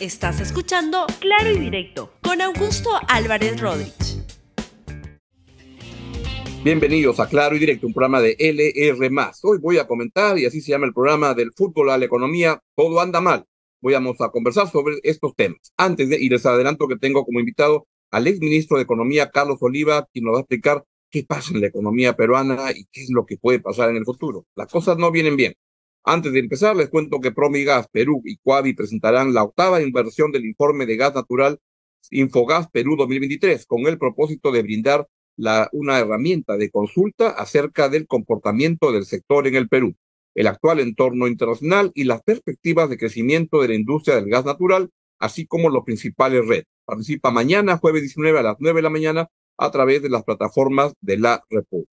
Estás escuchando Claro y Directo con Augusto Álvarez Rodríguez. Bienvenidos a Claro y Directo, un programa de LR. Hoy voy a comentar, y así se llama el programa del fútbol a la economía, todo anda mal. Vamos a conversar sobre estos temas. Antes de, y les adelanto que tengo como invitado al ex ministro de Economía, Carlos Oliva, quien nos va a explicar qué pasa en la economía peruana y qué es lo que puede pasar en el futuro. Las cosas no vienen bien. Antes de empezar, les cuento que Promigas Perú y Coavi presentarán la octava inversión del informe de gas natural Infogas Perú 2023, con el propósito de brindar una herramienta de consulta acerca del comportamiento del sector en el Perú, el actual entorno internacional y las perspectivas de crecimiento de la industria del gas natural, así como los principales redes. Participa mañana, jueves 19 a las 9 de la mañana, a través de las plataformas de la República.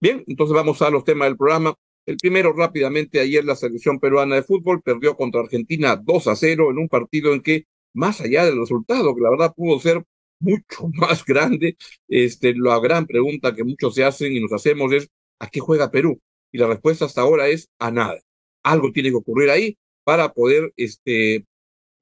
Bien, entonces vamos a los temas del programa. El primero, rápidamente, ayer la selección peruana de fútbol perdió contra Argentina 2 a 0 en un partido en que, más allá del resultado, que la verdad pudo ser mucho más grande. Este, la gran pregunta que muchos se hacen y nos hacemos es, ¿a qué juega Perú? Y la respuesta hasta ahora es a nada. Algo tiene que ocurrir ahí para poder, este,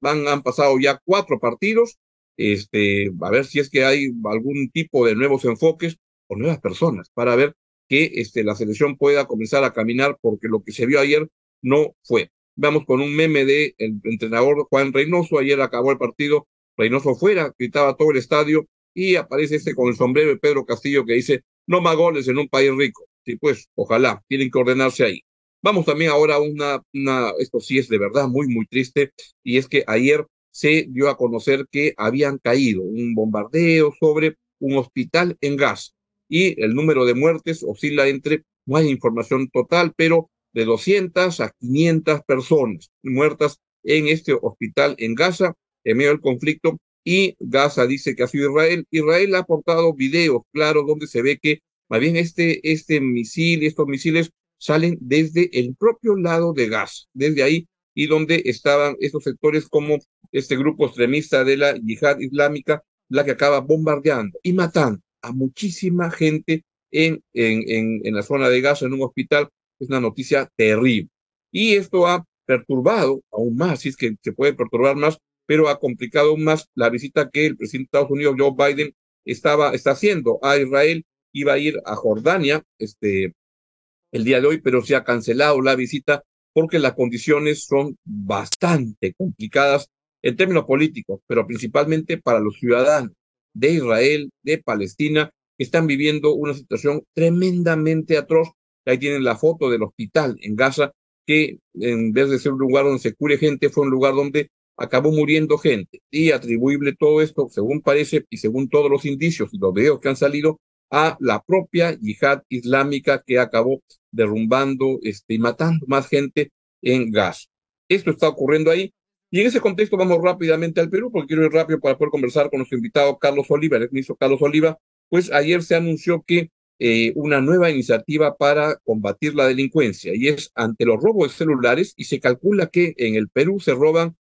van, han pasado ya cuatro partidos, este, a ver si es que hay algún tipo de nuevos enfoques o nuevas personas para ver que este, la selección pueda comenzar a caminar porque lo que se vio ayer no fue. Vamos con un meme de el entrenador Juan Reynoso, ayer acabó el partido Reynoso fuera, gritaba todo el estadio y aparece este con el sombrero de Pedro Castillo que dice, no más goles en un país rico. Sí, pues, ojalá, tienen que ordenarse ahí. Vamos también ahora a una, una, esto sí es de verdad muy, muy triste, y es que ayer se dio a conocer que habían caído un bombardeo sobre un hospital en gas y el número de muertes oscila entre, no hay información total, pero de 200 a 500 personas muertas en este hospital en Gaza en medio del conflicto y Gaza dice que ha sido Israel. Israel ha aportado videos claros donde se ve que más bien este, este misil, estos misiles salen desde el propio lado de Gaza, desde ahí y donde estaban estos sectores como este grupo extremista de la yihad islámica, la que acaba bombardeando y matando a muchísima gente en, en, en, la zona de Gaza, en un hospital. Es una noticia terrible. Y esto ha perturbado aún más, si es que se puede perturbar más pero ha complicado aún más la visita que el presidente de Estados Unidos, Joe Biden, estaba, está haciendo a Israel. Iba a ir a Jordania este, el día de hoy, pero se ha cancelado la visita porque las condiciones son bastante complicadas en términos políticos, pero principalmente para los ciudadanos de Israel, de Palestina, que están viviendo una situación tremendamente atroz. Ahí tienen la foto del hospital en Gaza, que en vez de ser un lugar donde se cure gente, fue un lugar donde acabó muriendo gente y atribuible todo esto, según parece y según todos los indicios y los videos que han salido, a la propia yihad islámica que acabó derrumbando este, y matando más gente en gas. Esto está ocurriendo ahí. Y en ese contexto vamos rápidamente al Perú, porque quiero ir rápido para poder conversar con nuestro invitado Carlos Oliva, el ministro Carlos Oliva. Pues ayer se anunció que eh, una nueva iniciativa para combatir la delincuencia y es ante los robos de celulares y se calcula que en el Perú se roban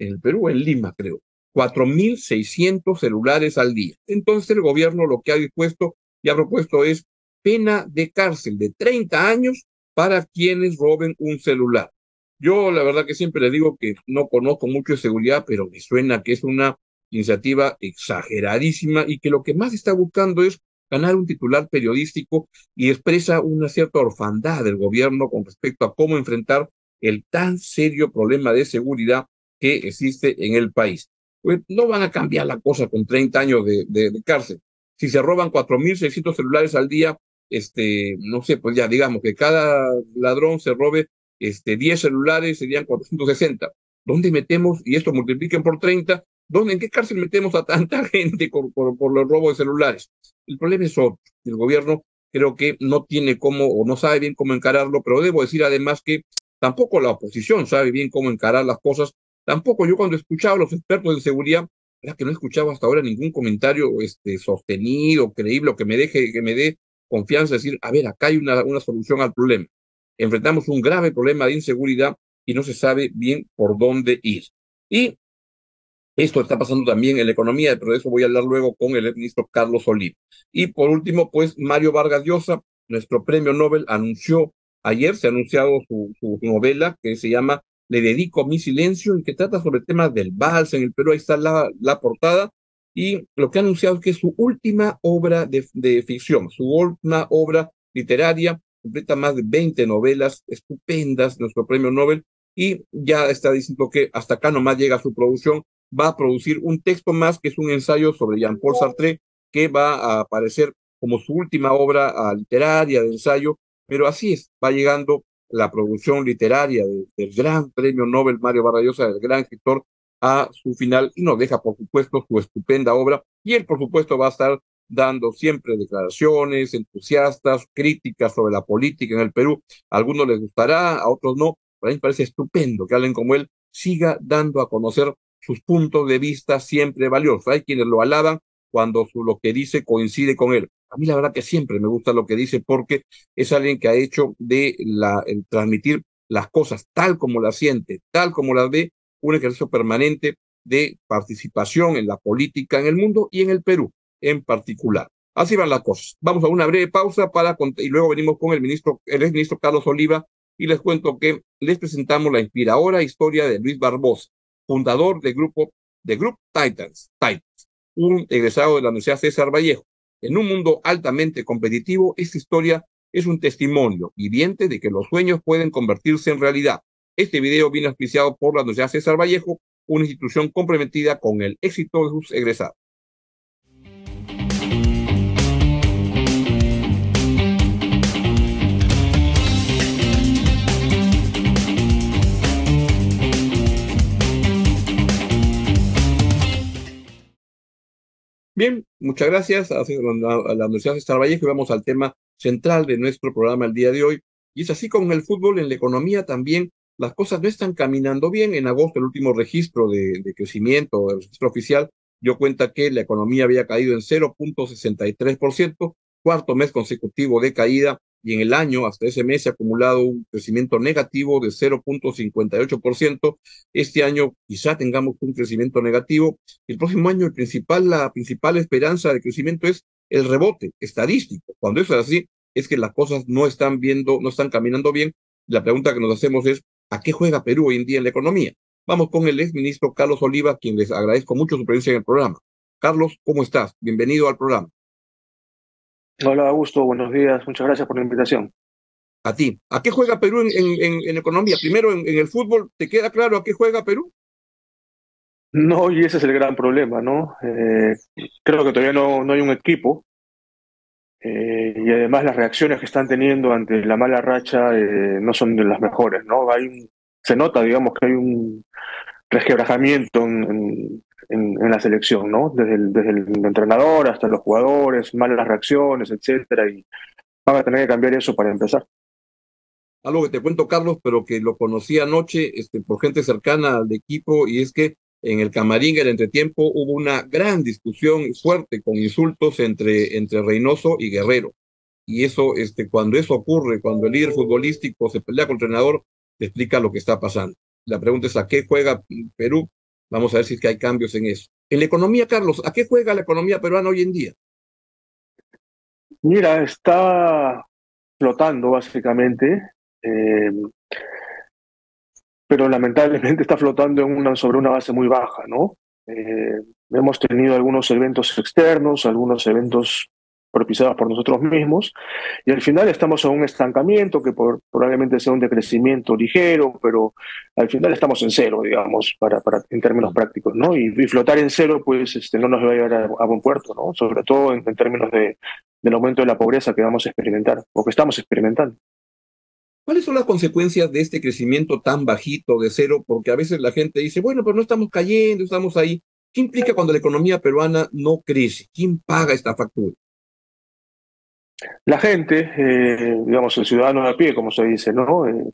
en el Perú, en Lima, creo, 4.600 celulares al día. Entonces el gobierno lo que ha dispuesto y ha propuesto es pena de cárcel de 30 años para quienes roben un celular. Yo la verdad que siempre le digo que no conozco mucho de seguridad, pero me suena que es una iniciativa exageradísima y que lo que más está buscando es ganar un titular periodístico y expresa una cierta orfandad del gobierno con respecto a cómo enfrentar el tan serio problema de seguridad que existe en el país. Pues no van a cambiar la cosa con 30 años de, de, cárcel. Si se roban 4.600 celulares al día, este, no sé, pues ya digamos que cada ladrón se robe este, 10 celulares, serían 460. ¿Dónde metemos, y esto multipliquen por 30, ¿dónde, en qué cárcel metemos a tanta gente por, por, por los robos de celulares? El problema es otro. El gobierno creo que no tiene cómo o no sabe bien cómo encararlo, pero debo decir además que tampoco la oposición sabe bien cómo encarar las cosas Tampoco yo cuando escuchaba a los expertos de seguridad, era que no escuchaba hasta ahora ningún comentario este, sostenido, creíble, que me deje, que me dé confianza, decir, a ver, acá hay una, una solución al problema. Enfrentamos un grave problema de inseguridad y no se sabe bien por dónde ir. Y esto está pasando también en la economía, pero de eso voy a hablar luego con el ministro Carlos Oliva. Y por último, pues Mario Vargas Llosa, nuestro premio Nobel, anunció, ayer se ha anunciado su, su novela que se llama Le dedico mi silencio y que trata sobre temas del vals en el Perú. Ahí está la, la portada. Y lo que ha anunciado es que es su última obra de, de ficción, su última obra literaria, completa más de 20 novelas estupendas, nuestro premio Nobel, y ya está diciendo que hasta acá nomás llega su producción, va a producir un texto más que es un ensayo sobre Jean-Paul Sartre, que va a aparecer como su última obra ah, literaria de ensayo, pero así es, va llegando la producción literaria del gran premio Nobel Mario Vargallosa, del gran escritor, a su final y nos deja, por supuesto, su estupenda obra. Y él, por supuesto, va a estar dando siempre declaraciones entusiastas, críticas sobre la política en el Perú. A algunos les gustará, a otros no. Para mí me parece estupendo que alguien como él siga dando a conocer sus puntos de vista siempre valiosos. Hay quienes lo alaban cuando lo que dice coincide con él. A mí la verdad que siempre me gusta lo que dice porque es alguien que ha hecho de la, el transmitir las cosas tal como las siente, tal como las ve, un ejercicio permanente de participación en la política en el mundo y en el Perú en particular. Así van las cosas. Vamos a una breve pausa para y luego venimos con el ministro, el exministro Carlos Oliva y les cuento que les presentamos la inspiradora historia de Luis Barbosa, fundador del grupo de Group Titans, Titans, un egresado de la Universidad César Vallejo. En un mundo altamente competitivo, esta historia es un testimonio viviente de que los sueños pueden convertirse en realidad. Este video viene auspiciado por la Universidad César Vallejo, una institución comprometida con el éxito de sus egresados. Bien, muchas gracias a la Universidad de Vallejo y vamos al tema central de nuestro programa el día de hoy. Y es así como en el fútbol, en la economía también, las cosas no están caminando bien. En agosto, el último registro de, crecimiento, el registro oficial, dio cuenta que la economía había caído en 0.63%, cuarto mes consecutivo de caída, y en el año, hasta ese mes, se ha acumulado un crecimiento negativo de 0.58%. Este año quizá tengamos un crecimiento negativo. El próximo año, la principal esperanza de crecimiento es el rebote estadístico. Cuando eso es así, es que las cosas no están viendo, no están caminando bien. La pregunta que nos hacemos es, ¿A qué juega Perú hoy en día en la economía? Vamos con el exministro Carlos Oliva, quien les agradezco mucho su presencia en el programa. Carlos, ¿cómo estás? Bienvenido al programa. Hola, Augusto. Buenos días. Muchas gracias por la invitación. A ti. ¿A qué juega Perú en, economía? Primero, en, el fútbol, ¿te queda claro a qué juega Perú? No, y ese es el gran problema, ¿no? Eh, creo que todavía no, no hay un equipo eh, y además las reacciones que están teniendo ante la mala racha eh, no son de las mejores, ¿no? Hay se nota, digamos, que hay un resquebrajamiento en, en, la selección, ¿no? Desde el, desde el entrenador hasta los jugadores, malas reacciones, etcétera, y van a tener que cambiar eso para empezar. Algo que te cuento, Carlos, pero que lo conocí anoche este, por gente cercana al equipo, y es que en el camarín, el entretiempo, hubo una gran discusión fuerte con insultos entre, entre Reynoso y Guerrero. Y eso, este, cuando eso ocurre, cuando el líder futbolístico se pelea con el entrenador, te explica lo que está pasando. La pregunta es, ¿a qué juega Perú? Vamos a ver si es que hay cambios en eso. En la economía, Carlos, ¿a qué juega la economía peruana hoy en día? Mira, está flotando básicamente. Eh, pero lamentablemente está flotando sobre una base muy baja, ¿no? Eh, hemos tenido algunos eventos externos, algunos eventos propiciados por nosotros mismos, y al final estamos en un estancamiento que por, probablemente sea un decrecimiento ligero, pero al final estamos en cero, digamos, para, para, en términos prácticos, ¿no? Y, flotar en cero, pues este, no nos va a llevar a, buen puerto, ¿no? Sobre todo en, en términos de, del aumento de la pobreza que vamos a experimentar, o que estamos experimentando. ¿Cuáles son las consecuencias de este crecimiento tan bajito de cero? Porque a veces la gente dice, bueno, pero no estamos cayendo, estamos ahí. ¿Qué implica cuando la economía peruana no crece? ¿Quién paga esta factura? La gente, eh, digamos, el ciudadano de a pie, como se dice, ¿no? Eh,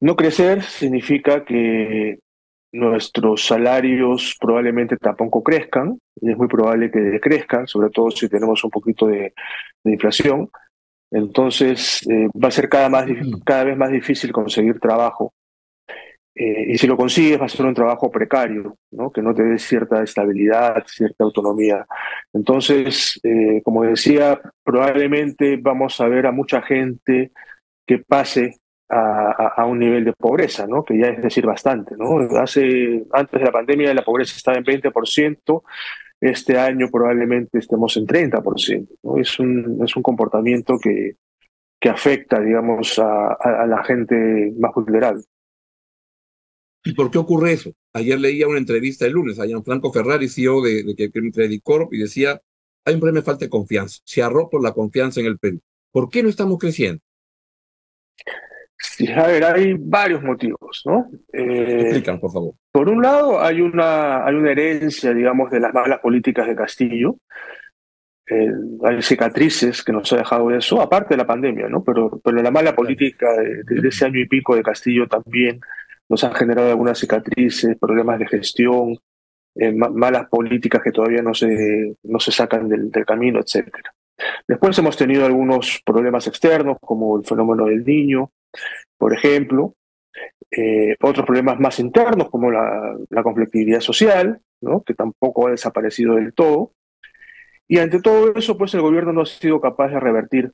no crecer significa que nuestros salarios probablemente tampoco crezcan, y es muy probable que decrezcan, sobre todo si tenemos un poquito de inflación. Entonces eh, va a ser cada, más, cada vez más difícil conseguir trabajo. Eh, y si lo consigues va a ser un trabajo precario, ¿no? que no te dé cierta estabilidad, cierta autonomía. Entonces, eh, como decía, probablemente vamos a ver a mucha gente que pase a, un nivel de pobreza, ¿no? que ya es decir bastante. ¿no? Hace, antes de la pandemia la pobreza estaba en 20%, este año probablemente estemos en 30%. ¿no? Es, un, es un comportamiento que, que afecta, digamos, a, a, la gente más vulnerable. ¿Y por qué ocurre eso? Ayer leía una entrevista el lunes a Gianfranco Ferrari, CEO de, de, de Corp, y decía, hay un problema falta de confianza. Se ha roto la confianza en el Perú. ¿Por qué no estamos creciendo? Sí, a ver, hay varios motivos, ¿no? Eh, Explican, por favor. Por un lado, hay una, hay una herencia, digamos, de las malas políticas de Castillo. Eh, hay cicatrices que nos ha dejado eso, aparte de la pandemia, ¿no? Pero, pero la mala política de, ese año y pico de Castillo también nos han generado algunas cicatrices, problemas de gestión, eh, malas políticas que todavía no se, no se sacan del, camino, etcétera. Después hemos tenido algunos problemas externos, como el fenómeno del niño, por ejemplo, eh, otros problemas más internos, como la, conflictividad social, ¿no? que tampoco ha desaparecido del todo. Y ante todo eso, pues el gobierno no ha sido capaz de revertir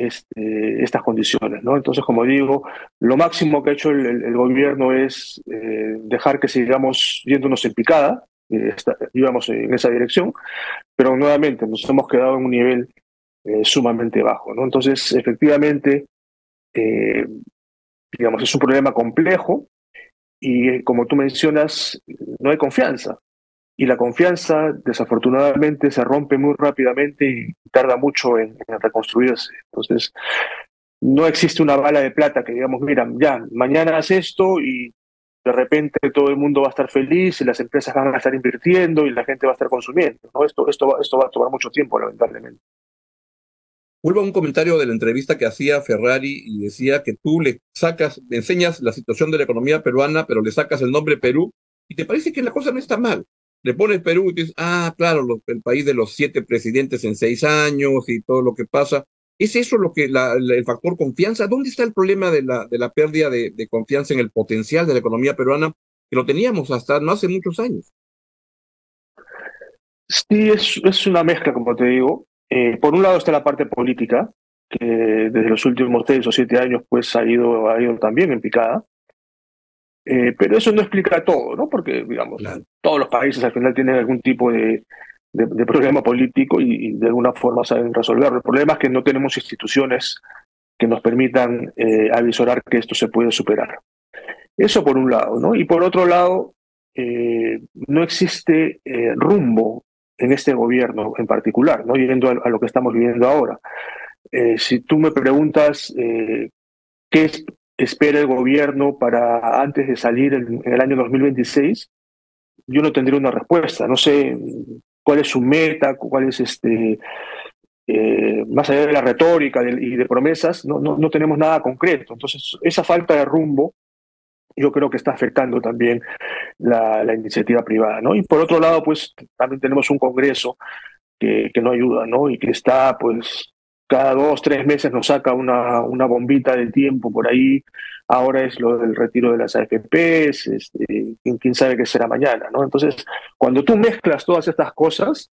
este, estas condiciones. ¿no? Entonces, como digo, lo máximo que ha hecho el, gobierno es eh, dejar que sigamos yéndonos en picada, eh, íbamos en esa dirección, pero nuevamente nos hemos quedado en un nivel eh, sumamente bajo. ¿no? Entonces, efectivamente, digamos, es un problema complejo y como tú mencionas, no hay confianza. Y la confianza, desafortunadamente, se rompe muy rápidamente y tarda mucho en, reconstruirse. Entonces, no existe una bala de plata que digamos, mira, ya, mañana haz esto y de repente todo el mundo va a estar feliz y las empresas van a estar invirtiendo y la gente va a estar consumiendo. ¿no? Esto, esto, esto va a tomar mucho tiempo, lamentablemente. Vuelvo a un comentario de la entrevista que hacía Ferrari y decía que tú le sacas, le enseñas la situación de la economía peruana, pero le sacas el nombre Perú y te parece que la cosa no está mal. Le pones Perú y dices, ah, claro, el país de los siete presidentes en seis años y todo lo que pasa. ¿Es eso lo que el factor confianza? ¿Dónde está el problema de la, de la pérdida de, confianza en el potencial de la economía peruana que lo teníamos hasta no hace muchos años? Sí, es, es una mezcla, como te digo. Eh, por un lado está la parte política, que desde los últimos seis o siete años pues ha ido, ha ido también en picada. Eh, pero eso no explica todo, ¿no? Porque, digamos, todos los países al final tienen algún tipo de, de, problema político y, de alguna forma saben resolverlo. El problema es que no tenemos instituciones que nos permitan eh, avisorar que esto se puede superar. Eso por un lado, ¿no? Y por otro lado, no existe rumbo en este gobierno en particular, ¿no? yendo a, lo que estamos viviendo ahora. Eh, si tú me preguntas eh, qué espera el gobierno para antes de salir en, el año 2026, yo no tendría una respuesta. No sé cuál es su meta, cuál es este. Eh, más allá de la retórica y de promesas, no, no, no tenemos nada concreto. Entonces, esa falta de rumbo yo creo que está afectando también la, iniciativa privada, ¿no? Y por otro lado, pues también tenemos un Congreso que, que no ayuda, ¿no? Y que está, pues, cada dos, tres meses nos saca una, bombita de tiempo por ahí. Ahora es lo del retiro de las AFPs, este, quién, sabe qué será mañana, ¿no? Entonces, cuando tú mezclas todas estas cosas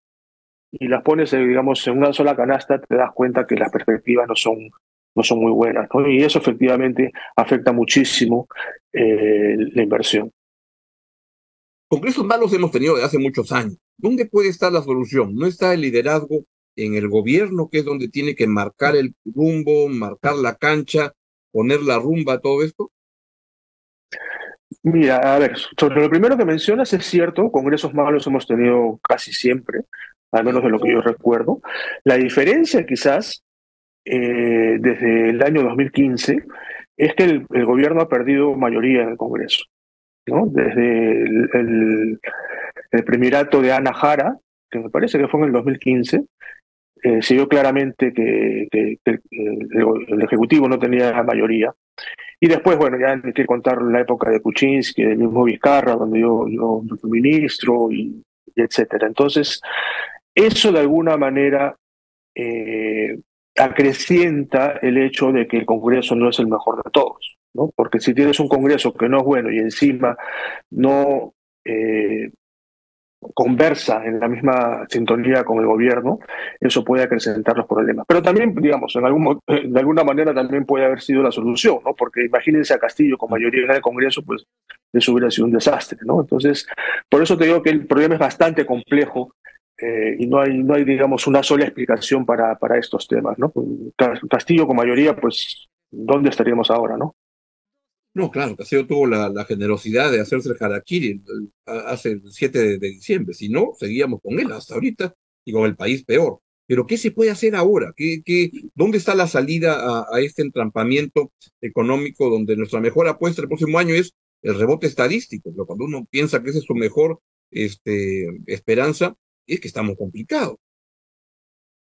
y las pones, eh, digamos, en una sola canasta, te das cuenta que las perspectivas no son, no son muy buenas. ¿no? Y eso efectivamente afecta muchísimo eh, la inversión. Congresos malos hemos tenido desde hace muchos años. ¿Dónde puede estar la solución? ¿No está el liderazgo en el gobierno, que es donde tiene que marcar el rumbo, marcar la cancha, poner la rumba todo esto? Mira, a ver, sobre lo primero que mencionas es cierto, congresos malos hemos tenido casi siempre, al menos de lo que yo recuerdo. La diferencia quizás eh, desde el año 2015 es que el, gobierno ha perdido mayoría en el Congreso. ¿no? Desde el, el, primerato de Ana Jara, que me parece que fue en el 2015, eh, se vio claramente que, el, Ejecutivo no tenía mayoría. Y después, bueno, ya hay que contar la época de Kuczynski, del mismo Vizcarra, yo, yo fui ministro, y, y, etcétera. Entonces, eso de alguna manera eh, acrecienta el hecho de que el Congreso no es el mejor de todos, ¿no? Porque si tienes un Congreso que no es bueno y encima no, eh, conversa en la misma sintonía con el gobierno, eso puede acrecentar los problemas. Pero también, digamos, en algún, de alguna manera también puede haber sido la solución, ¿no? Porque imagínense a Castillo con mayoría en el Congreso, pues eso hubiera sido un desastre, ¿no? Entonces, por eso te digo que el problema es bastante complejo eh, y no hay, no hay, digamos, una sola explicación para, para estos temas, ¿no? Castillo con mayoría, pues, ¿dónde estaríamos ahora, no? No, claro, Castillo tuvo la, generosidad de hacerse el harakiri hace el 7 de, diciembre. Si no, seguíamos con él hasta ahorita y con el país peor. Pero ¿qué se puede hacer ahora? ¿Qué, dónde está la salida a, este entrampamiento económico donde nuestra mejor apuesta el próximo año es el rebote estadístico? Pero cuando uno piensa que esa es su mejor este, esperanza, es que estamos complicados.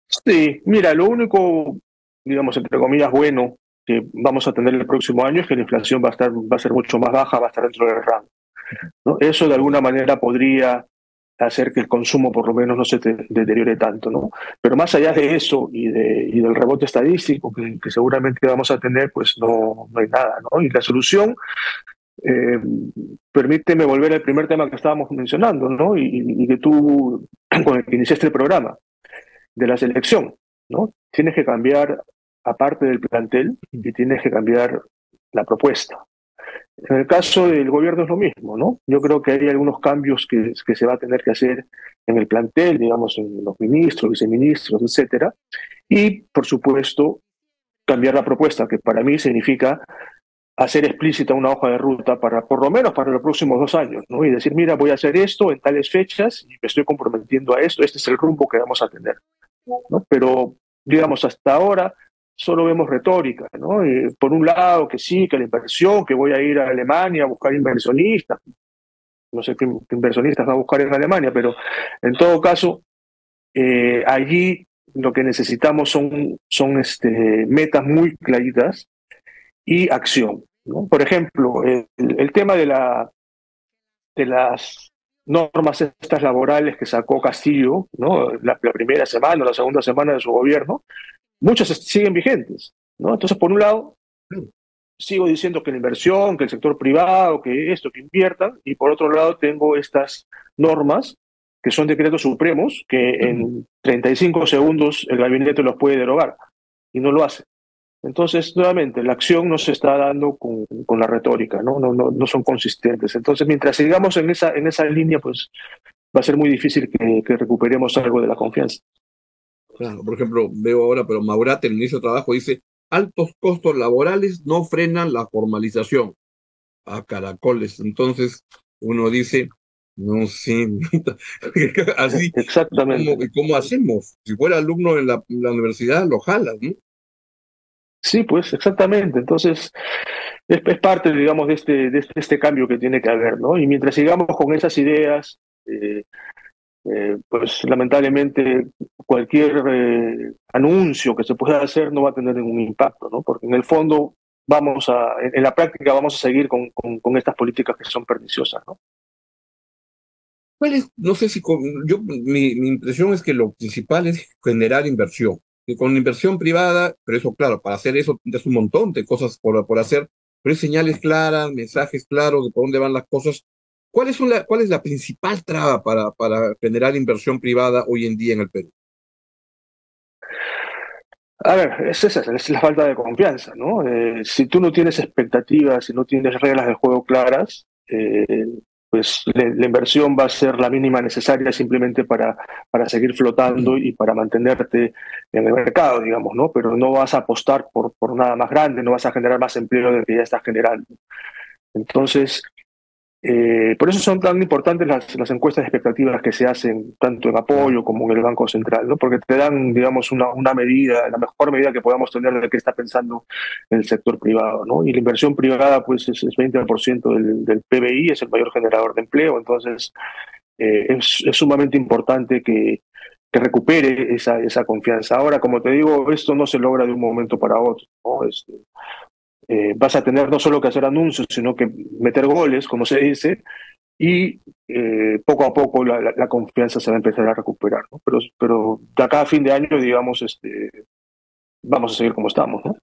Sí, mira, lo único, digamos, entre comillas, bueno que vamos a tener el próximo año es que la inflación va a, estar, va a ser mucho más baja, va a estar dentro del rango. ¿no? Eso de alguna manera podría hacer que el consumo por lo menos no se deteriore tanto. ¿no? Pero más allá de eso y, de, y del rebote estadístico que, seguramente vamos a tener, pues no, no hay nada. ¿no? Y la solución, eh, permíteme volver al primer tema que estábamos mencionando ¿no? y, y que tú, con el que iniciaste el programa, de la selección. ¿no? Tienes que cambiar aparte del plantel y tienes que cambiar la propuesta. En el caso del gobierno es lo mismo, ¿no? Yo creo que hay algunos cambios que, que se va a tener que hacer en el plantel, digamos, en los ministros, viceministros, etcétera, y, por supuesto, cambiar la propuesta, que para mí significa hacer explícita una hoja de ruta para, por lo menos para los próximos dos años, ¿no? Y decir, mira, voy a hacer esto en tales fechas y me estoy comprometiendo a esto, este es el rumbo que vamos a tener, ¿no? Pero, digamos, hasta ahora solo vemos retórica, ¿no? por un lado, que sí, que la inversión, que voy a ir a Alemania a buscar inversionistas. No sé qué, inversionistas va a buscar en Alemania, pero en todo caso, eh, allí lo que necesitamos son, son este, metas muy claritas y acción. ¿no? Por ejemplo, el, tema de, la, de las normas estas laborales que sacó Castillo, ¿no? la primera semana o la segunda semana de su gobierno, muchas siguen vigentes. ¿no? Entonces, por un lado, sigo diciendo que la inversión, que el sector privado, que esto, que inviertan, y por otro lado tengo estas normas que son decretos supremos, que en 35 segundos el gabinete los puede derogar, y no lo hace. Entonces, nuevamente, la acción no se está dando con, con la retórica, ¿no? No, ¿no? no son consistentes. Entonces, mientras sigamos en esa, en esa línea, pues va a ser muy difícil que, que recuperemos algo de la confianza. Claro, por ejemplo, veo ahora, pero Maurate, el ministro de Trabajo, dice, altos costos laborales no frenan la formalización. A caracoles. Entonces, uno dice, no sé, así. Exactamente. ¿cómo, hacemos? Si fuera alumno en la, universidad, lo jalas, ¿no? Sí, pues exactamente. Entonces, es, es parte, digamos, de este, de este, este, cambio que tiene que haber, ¿no? Y mientras sigamos con esas ideas, eh, eh, pues lamentablemente cualquier eh, anuncio que se pueda hacer no va a tener ningún impacto, ¿no? Porque en el fondo vamos a, en, la práctica vamos a seguir con, con, estas políticas que son perniciosas, ¿no? no sé si yo mi, impresión es que lo principal es generar inversión. Que con inversión privada, pero eso claro, para hacer eso es un montón de cosas por, por hacer, pero hay señales claras, mensajes claros de por dónde van las cosas ¿Cuál es, la, ¿Cuál es la principal traba para, para generar inversión privada hoy en día en el Perú? A ver, es esa, es la falta de confianza, ¿no? Eh, si tú no tienes expectativas, si no tienes reglas de juego claras, eh, pues la, inversión va a ser la mínima necesaria simplemente para, para seguir flotando y para mantenerte en el mercado, digamos, ¿no? Pero no vas a apostar por, por nada más grande, no vas a generar más empleo del que ya estás generando. Entonces, eh, por eso son tan importantes las, las, encuestas de expectativas que se hacen tanto en apoyo como en el Banco Central, ¿no? porque te dan, digamos, una, una medida, la mejor medida que podamos tener de qué está pensando el sector privado. ¿no? Y la inversión privada pues es, es 20% del, del, PBI, es el mayor generador de empleo, entonces eh, es, es, sumamente importante que, que recupere esa, esa confianza. Ahora, como te digo, esto no se logra de un momento para otro. ¿no? Este, eh, vas a tener no solo que hacer anuncios, sino que meter goles, como se dice, y eh, poco a poco la, la, confianza se va a empezar a recuperar. ¿no? Pero, pero de acá a fin de año, digamos, este, vamos a seguir como estamos. ¿no?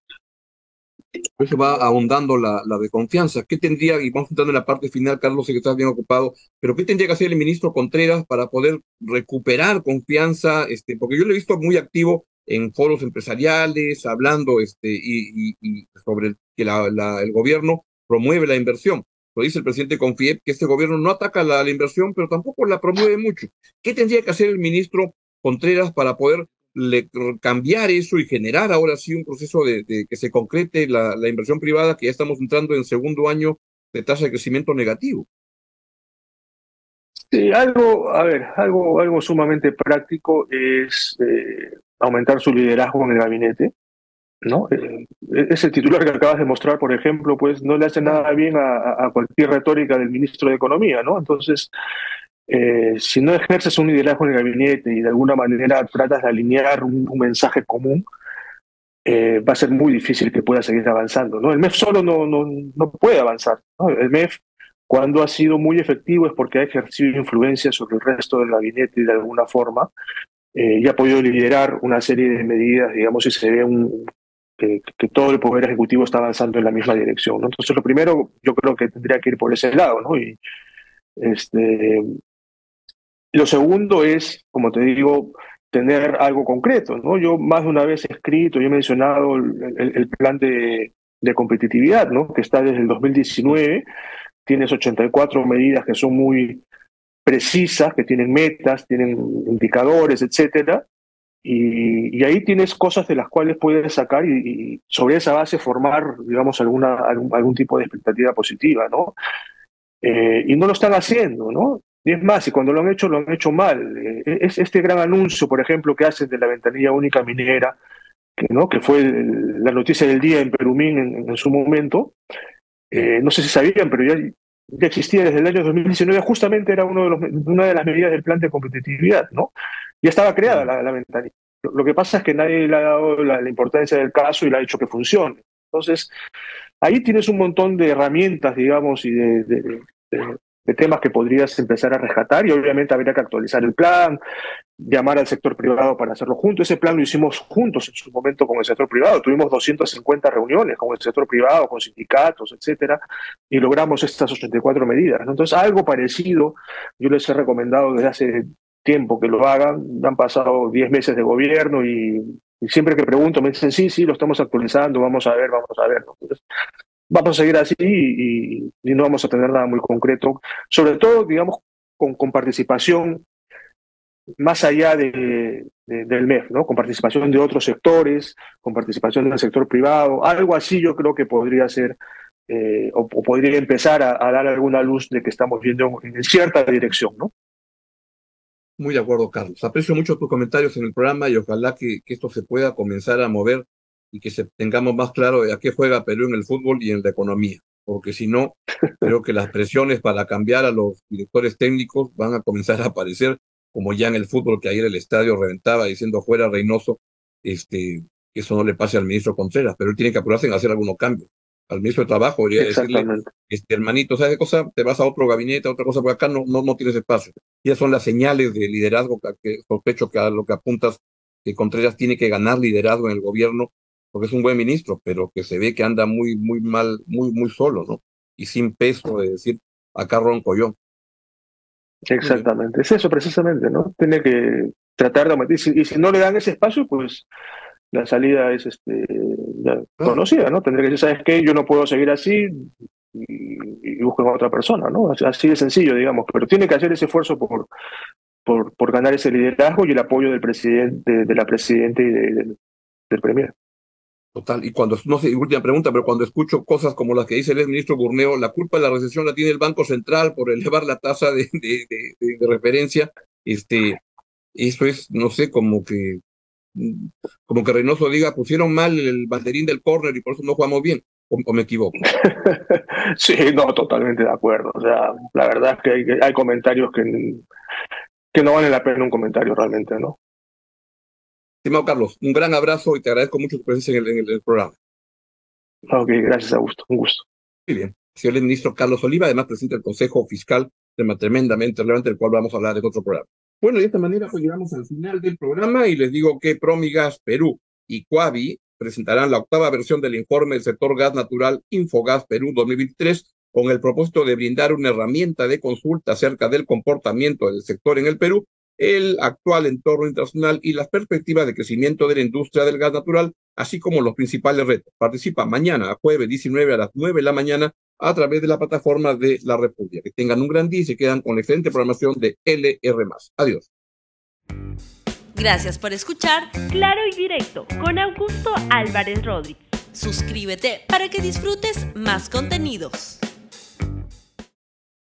Eso va ahondando la, la de confianza. ¿Qué tendría, y vamos entrando en la parte final, Carlos, que estás bien ocupado, pero qué tendría que hacer el ministro Contreras para poder recuperar confianza? Este, porque yo lo he visto muy activo en foros empresariales, hablando este, y, y, sobre que el gobierno promueve la inversión. Lo dice el presidente Confiep, que este gobierno no ataca la, inversión, pero tampoco la promueve mucho. ¿Qué tendría que hacer el ministro Contreras para poder cambiar eso y generar ahora sí un proceso de, que se concrete la, la, inversión privada, que ya estamos entrando en segundo año de tasa de crecimiento negativo. Sí, algo, a ver, algo, algo sumamente práctico es eh, aumentar su liderazgo en el gabinete. ¿no? Eh, ese titular que acabas de mostrar, por ejemplo, pues no le hace nada bien a, a cualquier retórica del ministro de Economía, ¿no? Entonces, eh, si no ejerces un liderazgo en el gabinete y de alguna manera tratas de alinear un, un mensaje común, eh, va a ser muy difícil que pueda seguir avanzando. ¿no? El MEF solo no, no, no puede avanzar. ¿no? El MEF, cuando ha sido muy efectivo, es porque ha ejercido influencia sobre el resto del gabinete de alguna forma eh, y ha podido liderar una serie de medidas, digamos, y se ve un, que, todo el poder ejecutivo está avanzando en la misma dirección. Entonces, lo primero, yo creo que tendría que ir por ese lado, ¿no? Y este, lo segundo es, como te digo, tener algo concreto. ¿no? Yo más de una vez he escrito y he mencionado el, plan de, de, competitividad, ¿no? que está desde el 2019. Tienes 84 medidas que son muy precisas, que tienen metas, tienen indicadores, etcétera. Y, ahí tienes cosas de las cuales puedes sacar y, sobre esa base formar, digamos, alguna, algún, algún tipo de expectativa positiva, ¿no? Eh, y no lo están haciendo, ¿no? Y es más, y cuando lo han hecho, lo han hecho mal. Es este gran anuncio, por ejemplo, que hacen de la ventanilla única minera, que, ¿no? que fue la noticia del día en Perumín en, en su momento. Eh, no sé si sabían, pero ya, ya, existía desde el año 2019, justamente era uno de los, una de las medidas del plan de competitividad, ¿no? Ya estaba creada la, la ventanilla. Lo, que pasa es que nadie le ha dado la, importancia del caso y le ha hecho que funcione. Entonces, ahí tienes un montón de herramientas, digamos, y de, de temas que podrías empezar a rescatar y obviamente habría que actualizar el plan, llamar al sector privado para hacerlo juntos. Ese plan lo hicimos juntos en su momento con el sector privado. Tuvimos 250 reuniones con el sector privado, con sindicatos, etcétera, y logramos estas 84 medidas. Entonces, algo parecido yo les he recomendado desde hace tiempo que lo hagan. Han pasado 10 meses de gobierno y, siempre que pregunto me dicen, sí, sí, lo estamos actualizando, vamos a ver, vamos a ver. Vamos a seguir así y, no vamos a tener nada muy concreto, sobre todo, digamos, con, participación más allá de, de, del MEF, ¿no? con participación de otros sectores, con participación del sector privado, algo así yo creo que podría ser eh, o, podría empezar a, dar alguna luz de que estamos viendo en cierta dirección. ¿no? Muy de acuerdo, Carlos. Aprecio mucho tus comentarios en el programa y ojalá que esto se pueda comenzar a mover y que se, tengamos más claro de a qué juega Perú en el fútbol y en la economía, porque si no, creo que las presiones para cambiar a los directores técnicos van a comenzar a aparecer, como ya en el fútbol, que ayer el estadio reventaba diciendo fuera Reynoso, este, que eso no le pase al ministro Contreras, pero él tiene que apurarse en hacer algunos cambios. Al ministro de Trabajo debería decirle, este, hermanito, ¿sabes qué cosa? Te vas a otro gabinete, a otra cosa, porque acá no, no, no tienes espacio. Y esas son las señales de liderazgo que, que sospecho que a lo que apuntas, que Contreras tiene que ganar liderazgo en el gobierno porque es un buen ministro, pero que se ve que anda muy, muy mal, muy, muy solo, ¿no? Y sin peso de decir, acá ronco yo. Exactamente, es eso precisamente, ¿no? Tiene que tratar de aumentar, y si, y si no le dan ese espacio, pues la salida es este, ya conocida, ¿no? Tendría que decir, ¿sabes qué? Yo no puedo seguir así y, y busquen a otra persona, ¿no? Así de sencillo, digamos, pero tiene que hacer ese esfuerzo por, por, por ganar ese liderazgo y el apoyo del presidente, de la presidenta y de, de, del premier. Total, y cuando, no sé, última pregunta, pero cuando escucho cosas como las que dice el ministro Burneo, la culpa de la recesión la tiene el Banco Central por elevar la tasa de, de, referencia, este, eso es, no sé, como que, como que Reynoso diga, pusieron mal el banderín del córner y por eso no jugamos bien, o, o me equivoco. sí, no, totalmente de acuerdo, o sea, la verdad es que hay, hay comentarios que, que no valen la pena un comentario realmente, ¿no? Estimado Carlos, un gran abrazo y te agradezco mucho tu presencia en el, en el, en el programa. Ok, gracias, Augusto. Un gusto. Muy bien. Señor ministro Carlos Oliva, además presidente del Consejo Fiscal, tema tremendamente relevante, del cual vamos a hablar en otro programa. Bueno, de esta manera pues llegamos al final del programa y les digo que Promigas Perú y Coavi presentarán la octava versión del informe del sector gas natural Infogas Perú 2023 con el propósito de brindar una herramienta de consulta acerca del comportamiento del sector en el Perú, el actual entorno internacional y las perspectivas de crecimiento de la industria del gas natural, así como los principales retos. Participa mañana, jueves 19 a las 9 de la mañana, a través de la plataforma de la República. Que tengan un gran día y se quedan con la excelente programación de LR. Adiós. Gracias por escuchar Claro y Directo con Augusto Álvarez Rodríguez. Suscríbete para que disfrutes más contenidos.